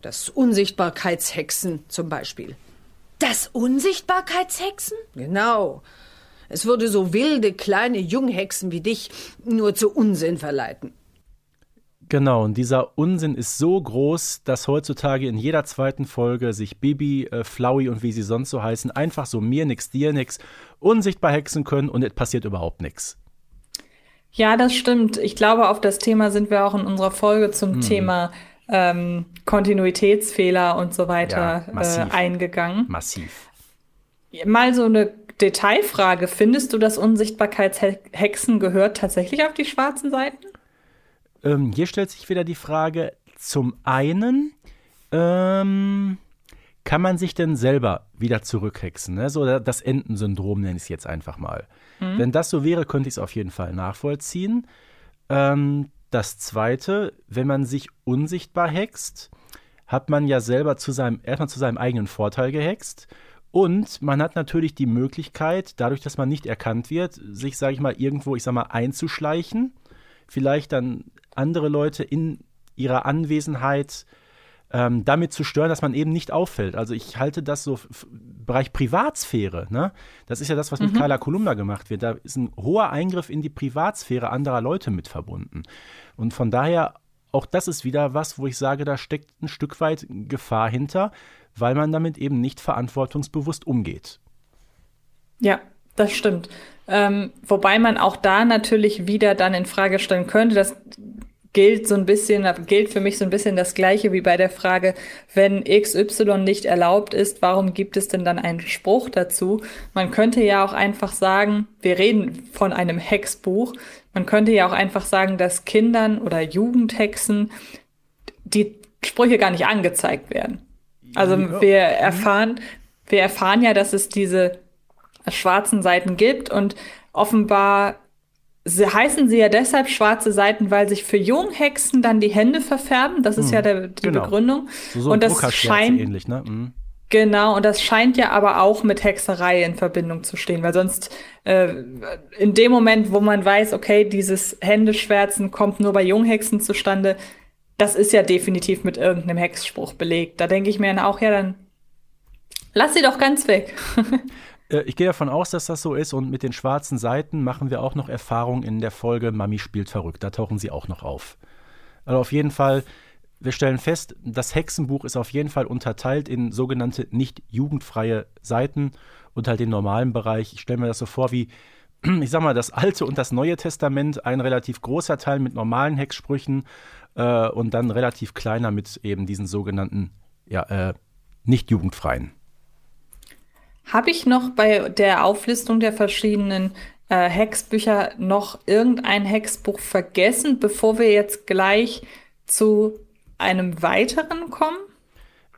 Das Unsichtbarkeitshexen zum Beispiel. Das Unsichtbarkeitshexen? Genau. Es würde so wilde kleine Junghexen wie dich nur zu Unsinn verleiten. Genau, und dieser Unsinn ist so groß, dass heutzutage in jeder zweiten Folge sich Bibi, äh, Flowey und wie sie sonst so heißen, einfach so mir nix, dir nix, unsichtbar hexen können und es passiert überhaupt nichts. Ja, das stimmt. Ich glaube, auf das Thema sind wir auch in unserer Folge zum Thema ähm, Kontinuitätsfehler und so weiter Ja, massiv. äh, eingegangen. Massiv. Mal so eine Detailfrage. Findest du, dass Unsichtbarkeitshexen gehört tatsächlich auf die schwarzen Seiten? Ähm, hier stellt sich wieder die Frage, zum einen, ähm, kann man sich denn selber wieder zurückhexen? Ne? So das Entensyndrom nenne ich es jetzt einfach mal. Wenn das so wäre, könnte ich es auf jeden Fall nachvollziehen. Ähm, das zweite, wenn man sich unsichtbar hext, hat man ja selber zu seinem, erstmal zu seinem eigenen Vorteil gehext. Und man hat natürlich die Möglichkeit, dadurch, dass man nicht erkannt wird, sich, sage ich mal, irgendwo, ich sag mal, einzuschleichen. Vielleicht dann andere Leute in ihrer Anwesenheit ähm, damit zu stören, dass man eben nicht auffällt. Also ich halte das so f- Bereich Privatsphäre, ne? Das ist ja das, was mit Carla Kolumna gemacht wird. Da ist ein hoher Eingriff in die Privatsphäre anderer Leute mit verbunden. Und von daher, auch das ist wieder was, wo ich sage, da steckt ein Stück weit Gefahr hinter, weil man damit eben nicht verantwortungsbewusst umgeht. Ja, das stimmt. Ähm, wobei man auch da natürlich wieder dann in Frage stellen könnte, das gilt so ein bisschen, gilt für mich so ein bisschen das Gleiche wie bei der Frage, wenn XY nicht erlaubt ist, warum gibt es denn dann einen Spruch dazu? Man könnte ja auch einfach sagen, wir reden von einem Hexbuch, man könnte ja auch einfach sagen, dass Kindern oder Jugendhexen die Sprüche gar nicht angezeigt werden. Also wir erfahren, wir erfahren ja, dass es diese schwarzen Seiten gibt und offenbar sie, heißen sie ja deshalb schwarze Seiten, weil sich für Junghexen dann die Hände verfärben. Das ist ja der, die genau. Begründung. So, so und das scheint ähnlich, ne? Mhm. Genau, und das scheint ja aber auch mit Hexerei in Verbindung zu stehen, weil sonst äh, in dem Moment, wo man weiß, okay, dieses Händeschwärzen kommt nur bei Junghexen zustande, das ist ja definitiv mit irgendeinem Hexspruch belegt. Da denke ich mir dann auch, ja, dann lass sie doch ganz weg. *laughs* Äh, Ich gehe davon aus, dass das so ist und mit den schwarzen Seiten machen wir auch noch Erfahrung in der Folge Mami spielt verrückt. Da tauchen sie auch noch auf. Also auf jeden Fall, wir stellen fest, das Hexenbuch ist auf jeden Fall unterteilt in sogenannte nicht jugendfreie Seiten und halt den normalen Bereich. Ich stelle mir das so vor wie, *clears throat* ich sag mal, das Alte und das Neue Testament, ein relativ großer Teil mit normalen Hexsprüchen äh, und dann relativ kleiner mit eben diesen sogenannten, ja, äh, nicht jugendfreien. Habe ich noch bei der Auflistung der verschiedenen äh, Hexbücher noch irgendein Hexbuch vergessen, bevor wir jetzt gleich zu einem weiteren kommen?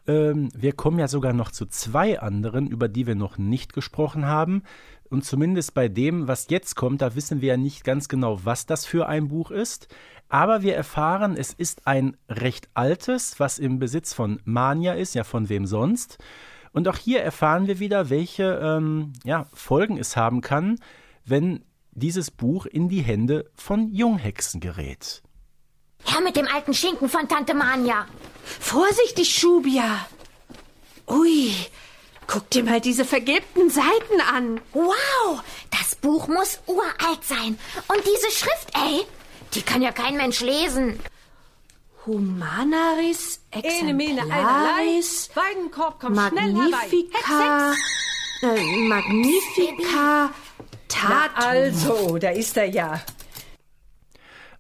Ähm, wir kommen ja sogar noch zu zwei anderen, über die wir noch nicht gesprochen haben. Und zumindest bei dem, was jetzt kommt, da wissen wir ja nicht ganz genau, was das für ein Buch ist. Aber wir erfahren, es ist ein recht altes, was im Besitz von Mania ist, ja von wem sonst. Und auch hier erfahren wir wieder, welche ähm, ja, Folgen es haben kann, wenn dieses Buch in die Hände von Junghexen gerät. Her mit dem alten Schinken von Tante Manja. Vorsichtig, Schubia. Ui, guck dir mal diese vergilbten Seiten an. Wow, das Buch muss uralt sein. Und diese Schrift, ey, die kann ja kein Mensch lesen. Humanaris exemplaris Weidenkorb, komm schnell herbei. magnifica äh, magnifica Na tatum. also, da ist er ja.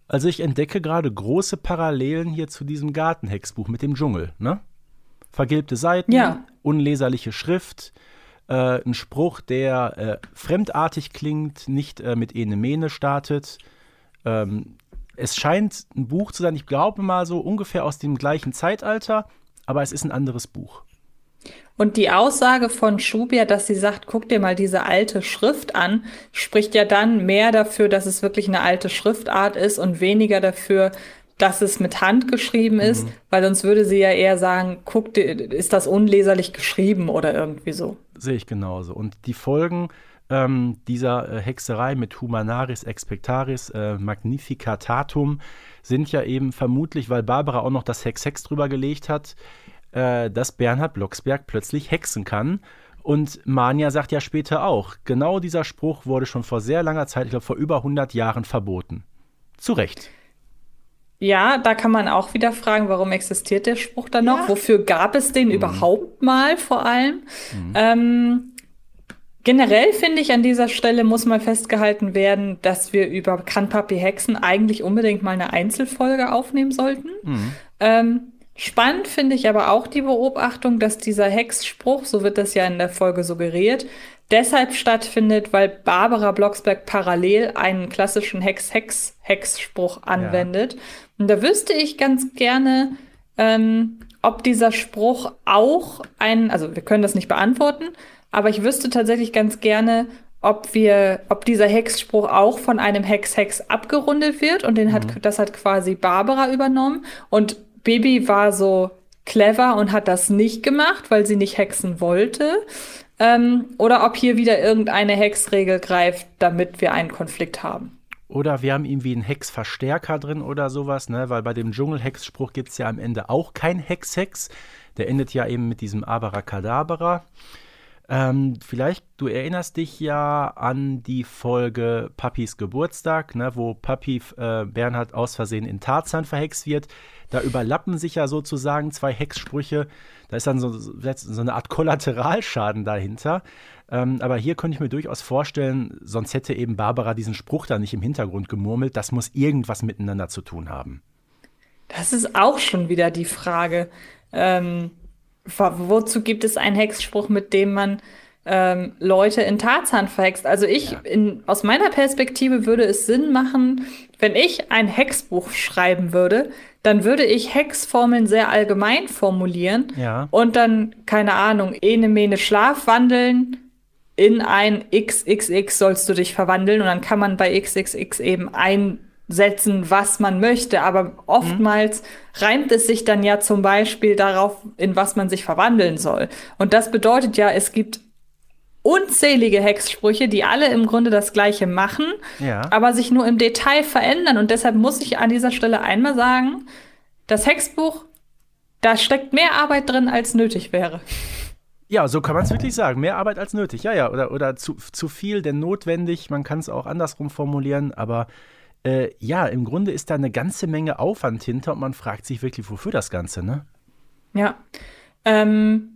Also ich entdecke gerade große Parallelen hier zu diesem Gartenhexbuch mit dem Dschungel, ne? Vergilbte Seiten, Ja. unleserliche Schrift, äh, ein Spruch, der äh, fremdartig klingt, nicht äh, mit Ene Mene startet. Ähm, Es scheint ein Buch zu sein, ich glaube mal so ungefähr aus dem gleichen Zeitalter, aber es ist ein anderes Buch. Und die Aussage von Schubia, dass sie sagt, guck dir mal diese alte Schrift an, spricht ja dann mehr dafür, dass es wirklich eine alte Schriftart ist und weniger dafür, dass es mit Hand geschrieben ist, mhm. weil sonst würde sie ja eher sagen, guck dir, ist das unleserlich geschrieben oder irgendwie so. Sehe ich genauso. Und die Folgen ähm, dieser äh, Hexerei mit Humanaris Expectaris äh, Magnificatatum sind ja eben vermutlich, weil Barbara auch noch das Hex-Hex drüber gelegt hat, äh, dass Bernhard Blocksberg plötzlich hexen kann. Und Mania sagt ja später auch, genau dieser Spruch wurde schon vor sehr langer Zeit, ich glaube vor über 100 Jahren verboten. Zu Recht. Ja, da kann man auch wieder fragen, warum existiert der Spruch dann noch? Ja. Wofür gab es den mhm. überhaupt mal vor allem? Mhm. Ähm, generell finde ich, an dieser Stelle muss mal festgehalten werden, dass wir über Kann Papi Hexen eigentlich unbedingt mal eine Einzelfolge aufnehmen sollten. Mhm. Ähm, Spannend finde ich aber auch die Beobachtung, dass dieser Hexspruch, so wird das ja in der Folge suggeriert, deshalb stattfindet, weil Barbara Blocksberg parallel einen klassischen Hex-Hex-Hexspruch anwendet. Ja. Und da wüsste ich ganz gerne, ähm, ob dieser Spruch auch ein, also wir können das nicht beantworten, aber ich wüsste tatsächlich ganz gerne, ob wir, ob dieser Hexspruch auch von einem Hex-Hex abgerundet wird und den mhm. hat, das hat quasi Barbara übernommen und Bibi war so clever und hat das nicht gemacht, weil sie nicht hexen wollte. Ähm, oder ob hier wieder irgendeine Hexregel greift, damit wir einen Konflikt haben. Oder wir haben irgendwie einen Hexverstärker drin oder sowas, ne? Weil bei dem Dschungelhexspruch gibt es ja am Ende auch kein Hex-Hex. Der endet ja eben mit diesem Abracadabra. Ähm, vielleicht, du erinnerst dich ja an die Folge Papis Geburtstag, ne, wo Papi äh, Bernhard aus Versehen in Tarzan verhext wird. Da überlappen sich ja sozusagen zwei Hexsprüche. Da ist dann so, so eine Art Kollateralschaden dahinter. Ähm, aber hier könnte ich mir durchaus vorstellen, sonst hätte eben Barbara diesen Spruch da nicht im Hintergrund gemurmelt. Das muss irgendwas miteinander zu tun haben. Das ist auch schon wieder die Frage. Ähm, wozu gibt es einen Hexspruch, mit dem man ähm, Leute in Tarzan verhext? Also ich, ja. in, aus meiner Perspektive würde es Sinn machen, wenn ich ein Hexbuch schreiben würde, dann würde ich Hexformeln sehr allgemein formulieren ja. und dann, keine Ahnung, ene mene Schlafwandeln in ein XXX sollst du dich verwandeln und dann kann man bei XXX eben ein setzen, was man möchte. Aber oftmals mhm. reimt es sich dann ja zum Beispiel darauf, in was man sich verwandeln soll. Und das bedeutet ja, es gibt unzählige Hexsprüche, die alle im Grunde das Gleiche machen, ja. aber sich nur im Detail verändern. Und deshalb muss ich an dieser Stelle einmal sagen, das Hexbuch, da steckt mehr Arbeit drin, als nötig wäre. Ja, so kann man es wirklich sagen. Mehr Arbeit als nötig. Ja, ja. Oder, oder zu, zu viel denn notwendig. Man kann es auch andersrum formulieren. Aber äh, ja, im Grunde ist da eine ganze Menge Aufwand hinter und man fragt sich wirklich, wofür das Ganze, ne? Ja. Ähm,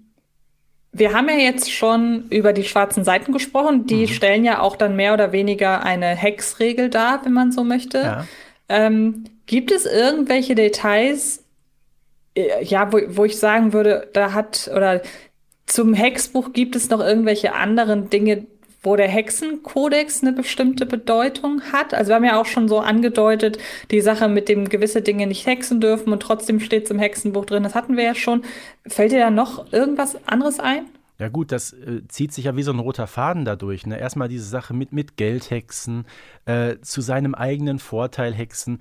wir haben ja jetzt schon über die schwarzen Seiten gesprochen. Die mhm. stellen ja auch dann mehr oder weniger eine Hexregel dar, wenn man so möchte. Ja. Ähm, gibt es irgendwelche Details, äh, ja, wo, wo ich sagen würde, da hat oder zum Hexbuch gibt es noch irgendwelche anderen Dinge, wo der Hexenkodex eine bestimmte Bedeutung hat. Also wir haben ja auch schon so angedeutet, die Sache mit dem gewisse Dinge nicht hexen dürfen und trotzdem steht es im Hexenbuch drin. Das hatten wir ja schon. Fällt dir da noch irgendwas anderes ein? Ja gut, das äh, zieht sich ja wie so ein roter Faden dadurch. Ne? Erstmal diese Sache mit, mit Geldhexen, äh, zu seinem eigenen Vorteil hexen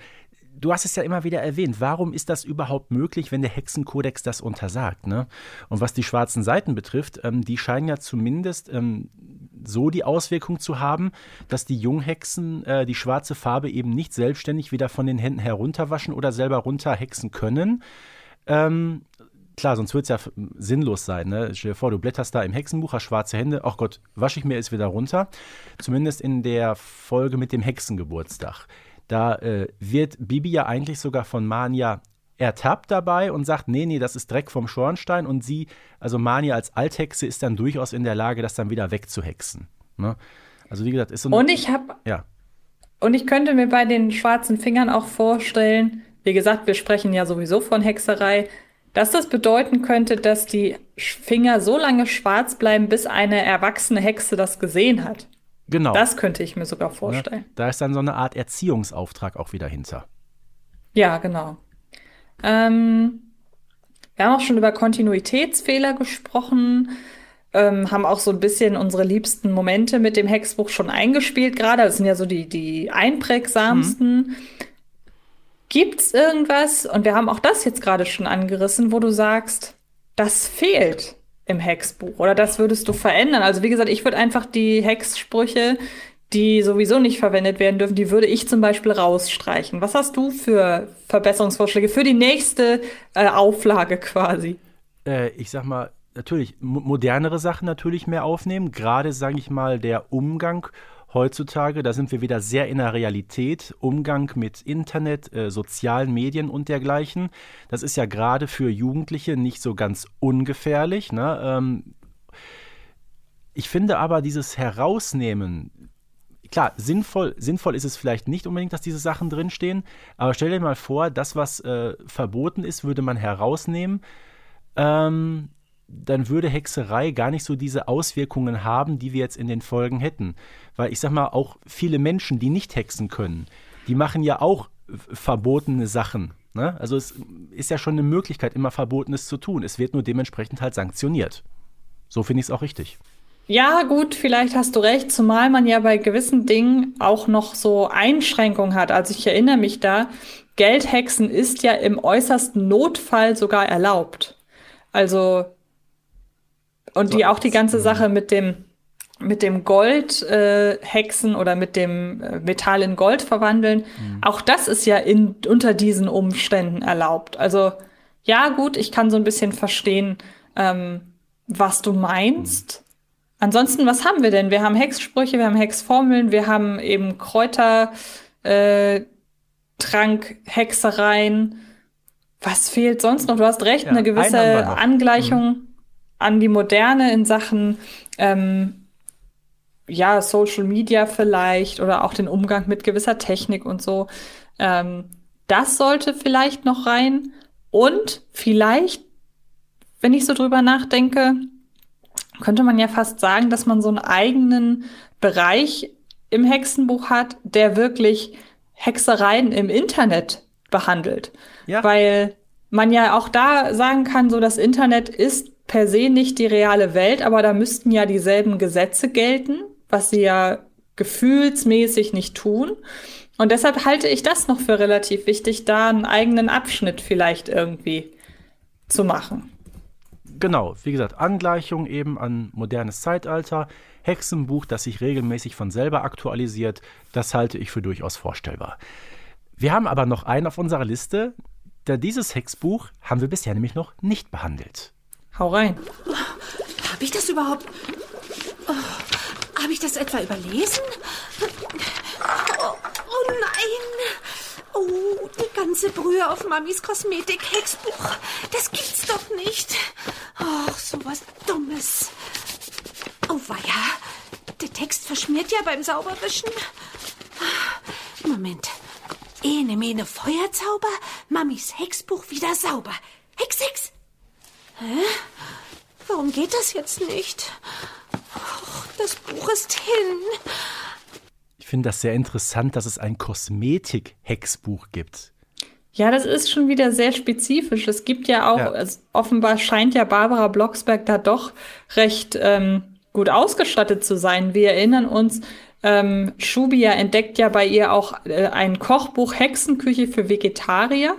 du hast es ja immer wieder erwähnt, warum ist das überhaupt möglich, wenn der Hexenkodex das untersagt? Ne? Und was die schwarzen Seiten betrifft, ähm, die scheinen ja zumindest ähm, so die Auswirkung zu haben, dass die Junghexen äh, die schwarze Farbe eben nicht selbstständig wieder von den Händen herunterwaschen oder selber runterhexen können. Ähm, klar, sonst wird es ja sinnlos sein. Ne? Stell dir vor, du blätterst da im Hexenbuch, hast schwarze Hände, ach Gott, wasche ich mir es wieder runter. Zumindest in der Folge mit dem Hexengeburtstag. Da äh, wird Bibi ja eigentlich sogar von Mania ertappt dabei und sagt, nee, nee, das ist Dreck vom Schornstein und sie, also Mania als Althexe, ist dann durchaus in der Lage, das dann wieder wegzuhexen. Ne? Also wie gesagt, ist so ein, Und ich habe ja. Und ich könnte mir bei den schwarzen Fingern auch vorstellen, wie gesagt, wir sprechen ja sowieso von Hexerei, dass das bedeuten könnte, dass die Finger so lange schwarz bleiben, bis eine erwachsene Hexe das gesehen hat. Genau. Das könnte ich mir sogar vorstellen. Da ist dann so eine Art Erziehungsauftrag auch wieder hinter. Ja, genau. Ähm, wir haben auch schon über Kontinuitätsfehler gesprochen, ähm, haben auch so ein bisschen unsere liebsten Momente mit dem Hexbuch schon eingespielt gerade. Das sind ja so die, die einprägsamsten. Mhm. Gibt's irgendwas, und wir haben auch das jetzt gerade schon angerissen, wo du sagst, das fehlt im Hexbuch oder das würdest du verändern? Also wie gesagt, ich würde einfach die Hexsprüche, die sowieso nicht verwendet werden dürfen, die würde ich zum Beispiel rausstreichen. Was hast du für Verbesserungsvorschläge für die nächste äh, Auflage quasi? Äh, ich sag mal, natürlich modernere Sachen natürlich mehr aufnehmen. Gerade, sage ich mal, der Umgang heutzutage, da sind wir wieder sehr in der Realität, Umgang mit Internet, äh, sozialen Medien und dergleichen. Das ist ja gerade für Jugendliche nicht so ganz ungefährlich. Ne? Ähm, ich finde aber dieses Herausnehmen, klar, sinnvoll, sinnvoll ist es vielleicht nicht unbedingt, dass diese Sachen drinstehen, aber stell dir mal vor, das, was äh, verboten ist, würde man herausnehmen. Ähm, dann würde Hexerei gar nicht so diese Auswirkungen haben, die wir jetzt in den Folgen hätten. Weil ich sag mal, auch viele Menschen, die nicht hexen können, die machen ja auch verbotene Sachen. Ne? Also es ist ja schon eine Möglichkeit, immer Verbotenes zu tun. Es wird nur dementsprechend halt sanktioniert. So finde ich es auch richtig. Ja, gut, vielleicht hast du recht, zumal man ja bei gewissen Dingen auch noch so Einschränkungen hat. Also ich erinnere mich da, Geldhexen ist ja im äußersten Notfall sogar erlaubt. Also und die auch die ganze Sache mit dem mit dem Gold äh, hexen oder mit dem äh, Metall in Gold verwandeln, mhm. auch das ist ja in, unter diesen Umständen erlaubt. Also ja, gut, ich kann so ein bisschen verstehen, ähm, was du meinst. Ansonsten, was haben wir denn? Wir haben Hexsprüche, wir haben Hexformeln, wir haben eben Kräuter, äh, Trank, Hexereien. Was fehlt sonst noch? Du hast recht, ja, eine gewisse Angleichung. Mhm an die Moderne in Sachen ähm, ja, Social Media vielleicht oder auch den Umgang mit gewisser Technik und so. Ähm, das sollte vielleicht noch rein. Und vielleicht, wenn ich so drüber nachdenke, könnte man ja fast sagen, dass man so einen eigenen Bereich im Hexenbuch hat, der wirklich Hexereien im Internet behandelt. Ja. Weil man ja auch da sagen kann, so das Internet ist per se nicht die reale Welt, aber da müssten ja dieselben Gesetze gelten, was sie ja gefühlsmäßig nicht tun. Und deshalb halte ich das noch für relativ wichtig, da einen eigenen Abschnitt vielleicht irgendwie zu machen. Genau, wie gesagt, Angleichung eben an modernes Zeitalter, Hexenbuch, das sich regelmäßig von selber aktualisiert, das halte ich für durchaus vorstellbar. Wir haben aber noch einen auf unserer Liste, da dieses Hexbuch haben wir bisher nämlich noch nicht behandelt. Hau rein. Habe ich das überhaupt? Oh, Habe ich das etwa überlesen? Oh, oh, nein! Oh, die ganze Brühe auf Mamis Kosmetik-Hexbuch. Das gibt's doch nicht. Ach, so was Dummes. Oh, weia. Der Text verschmiert ja beim Sauberwischen. Moment. Ene, mene, Feuerzauber, Mamis Hexbuch wieder sauber. Hex, Hex. Hä? Warum geht das jetzt nicht? Och, das Buch ist hin. Ich finde das sehr interessant, dass es ein Kosmetik-Hexbuch gibt. Ja, das ist schon wieder sehr spezifisch. Es gibt ja auch, ja. Also offenbar scheint ja Barbara Blocksberg da doch recht ähm, gut ausgestattet zu sein. Wir erinnern uns, ähm, Shubia entdeckt ja bei ihr auch äh, ein Kochbuch Hexenküche für Vegetarier.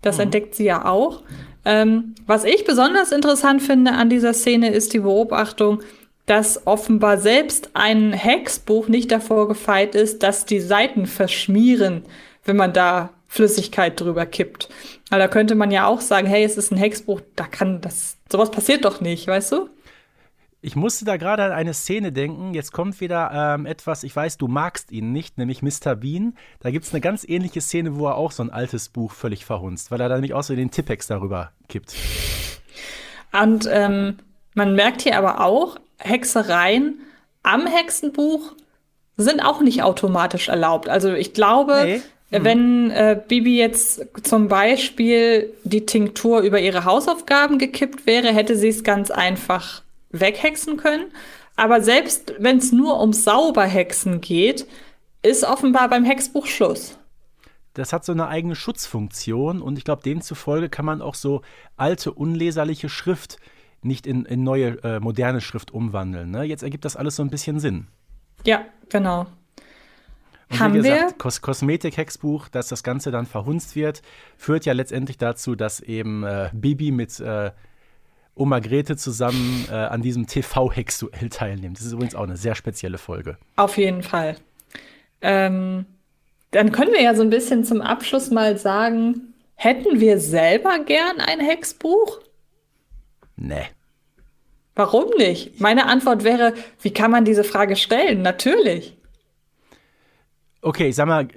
Das mhm. entdeckt sie ja auch. Ähm, was ich besonders interessant finde an dieser Szene ist die Beobachtung, dass offenbar selbst ein Hexbuch nicht davor gefeit ist, dass die Seiten verschmieren, wenn man da Flüssigkeit drüber kippt. Aber da könnte man ja auch sagen, hey, es ist ein Hexbuch, da kann das, sowas passiert doch nicht, weißt du? Ich musste da gerade an eine Szene denken. Jetzt kommt wieder ähm, etwas, ich weiß, du magst ihn nicht, nämlich Mr. Bean. Da gibt es eine ganz ähnliche Szene, wo er auch so ein altes Buch völlig verhunzt, weil er da nämlich auch so den Tippex darüber kippt. Und ähm, man merkt hier aber auch, Hexereien am Hexenbuch sind auch nicht automatisch erlaubt. Also ich glaube, nee. Mhm. Wenn äh, Bibi jetzt zum Beispiel die Tinktur über ihre Hausaufgaben gekippt wäre, hätte sie es ganz einfach weghexen können. Aber selbst wenn es nur um Sauberhexen geht, ist offenbar beim Hexbuch Schluss. das hat so eine eigene Schutzfunktion und ich glaube, demzufolge kann man auch so alte, unleserliche Schrift nicht in, in neue, äh, moderne Schrift umwandeln. Ne? Jetzt ergibt das alles so ein bisschen Sinn. Ja, genau. Und Haben wie gesagt, wir? Kos Kosmetik-Hexbuch, dass das Ganze dann verhunzt wird, führt ja letztendlich dazu, dass eben äh, Bibi mit äh, Oma Grete zusammen äh, an diesem TV-Hex-Duell teilnimmt. Das ist übrigens auch eine sehr spezielle Folge. Auf jeden Fall. Ähm, dann können wir ja so ein bisschen zum Abschluss mal sagen, hätten wir selber gern ein Hexbuch? Nee. Warum nicht? Meine Antwort wäre, wie kann man diese Frage stellen? Natürlich. Okay, ich sag mal,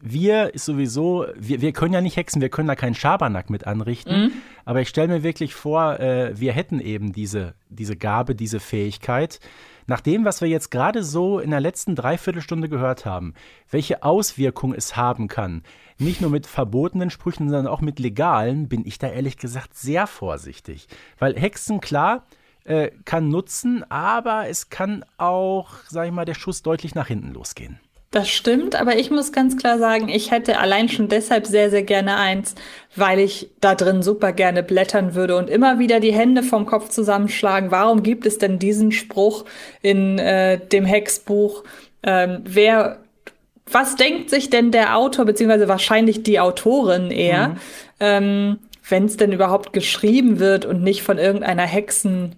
wir ist sowieso, wir, wir können ja nicht hexen, wir können da keinen Schabernack mit anrichten. Aber ich stelle mir wirklich vor, äh, wir hätten eben diese, diese Gabe, diese Fähigkeit. Nach dem, was wir jetzt gerade so in der letzten Dreiviertelstunde gehört haben, welche Auswirkung es haben kann, nicht nur mit verbotenen Sprüchen, sondern auch mit legalen, bin ich da ehrlich gesagt sehr vorsichtig. Weil Hexen, klar, äh, kann nutzen, aber es kann auch, sag ich mal, der Schuss deutlich nach hinten losgehen. Das stimmt, aber ich muss ganz klar sagen, ich hätte allein schon deshalb sehr, sehr gerne eins, weil ich da drin super gerne blättern würde und immer wieder die Hände vom Kopf zusammenschlagen. Warum gibt es denn diesen Spruch in äh, dem Hexbuch? Ähm, wer, was denkt sich denn der Autor, beziehungsweise wahrscheinlich die Autorin eher, ähm, wenn es denn überhaupt geschrieben wird und nicht von irgendeiner Hexen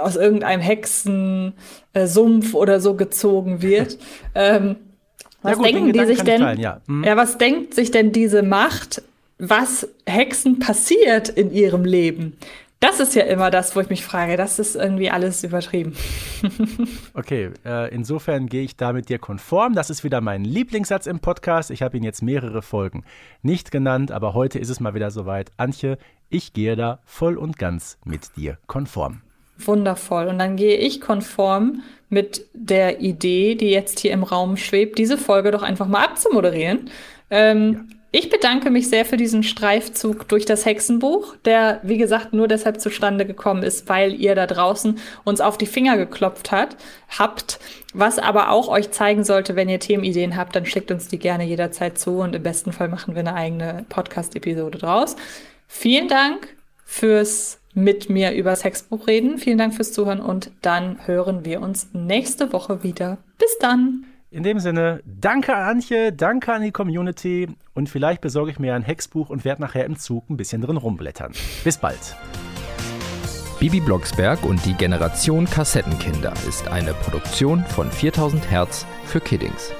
aus irgendeinem Hexensumpf oder so gezogen wird. *laughs* ähm, was gut, den denken die sich denn? teilen, ja. Mhm. ja, was denkt sich denn diese Macht, was Hexen passiert in ihrem Leben? Das ist ja immer das, wo ich mich frage. Das ist irgendwie alles übertrieben. *laughs* Okay, äh, insofern gehe ich da mit dir konform. Das ist wieder mein Lieblingssatz im Podcast. Ich habe ihn jetzt mehrere Folgen nicht genannt, aber heute ist es mal wieder soweit. Antje, ich gehe da voll und ganz mit dir konform. Wundervoll. Und dann gehe ich konform mit der Idee, die jetzt hier im Raum schwebt, diese Folge doch einfach mal abzumoderieren. Ähm, Ich bedanke mich sehr für diesen Streifzug durch das Hexenbuch, der, wie gesagt, nur deshalb zustande gekommen ist, weil ihr da draußen uns auf die Finger geklopft hat, habt. Was aber auch euch zeigen sollte, wenn ihr Themenideen habt, dann schickt uns die gerne jederzeit zu und im besten Fall machen wir eine eigene Podcast-Episode draus. Vielen Dank fürs mit mir über das Hexbuch reden. Vielen Dank fürs Zuhören und dann hören wir uns nächste Woche wieder. Bis dann. In dem Sinne, danke an Antje, danke an die Community und vielleicht besorge ich mir ein Hexbuch und werde nachher im Zug ein bisschen drin rumblättern. Bis bald. Bibi Blocksberg und die Generation Kassettenkinder ist eine Produktion von 4000 Hertz für Kiddings.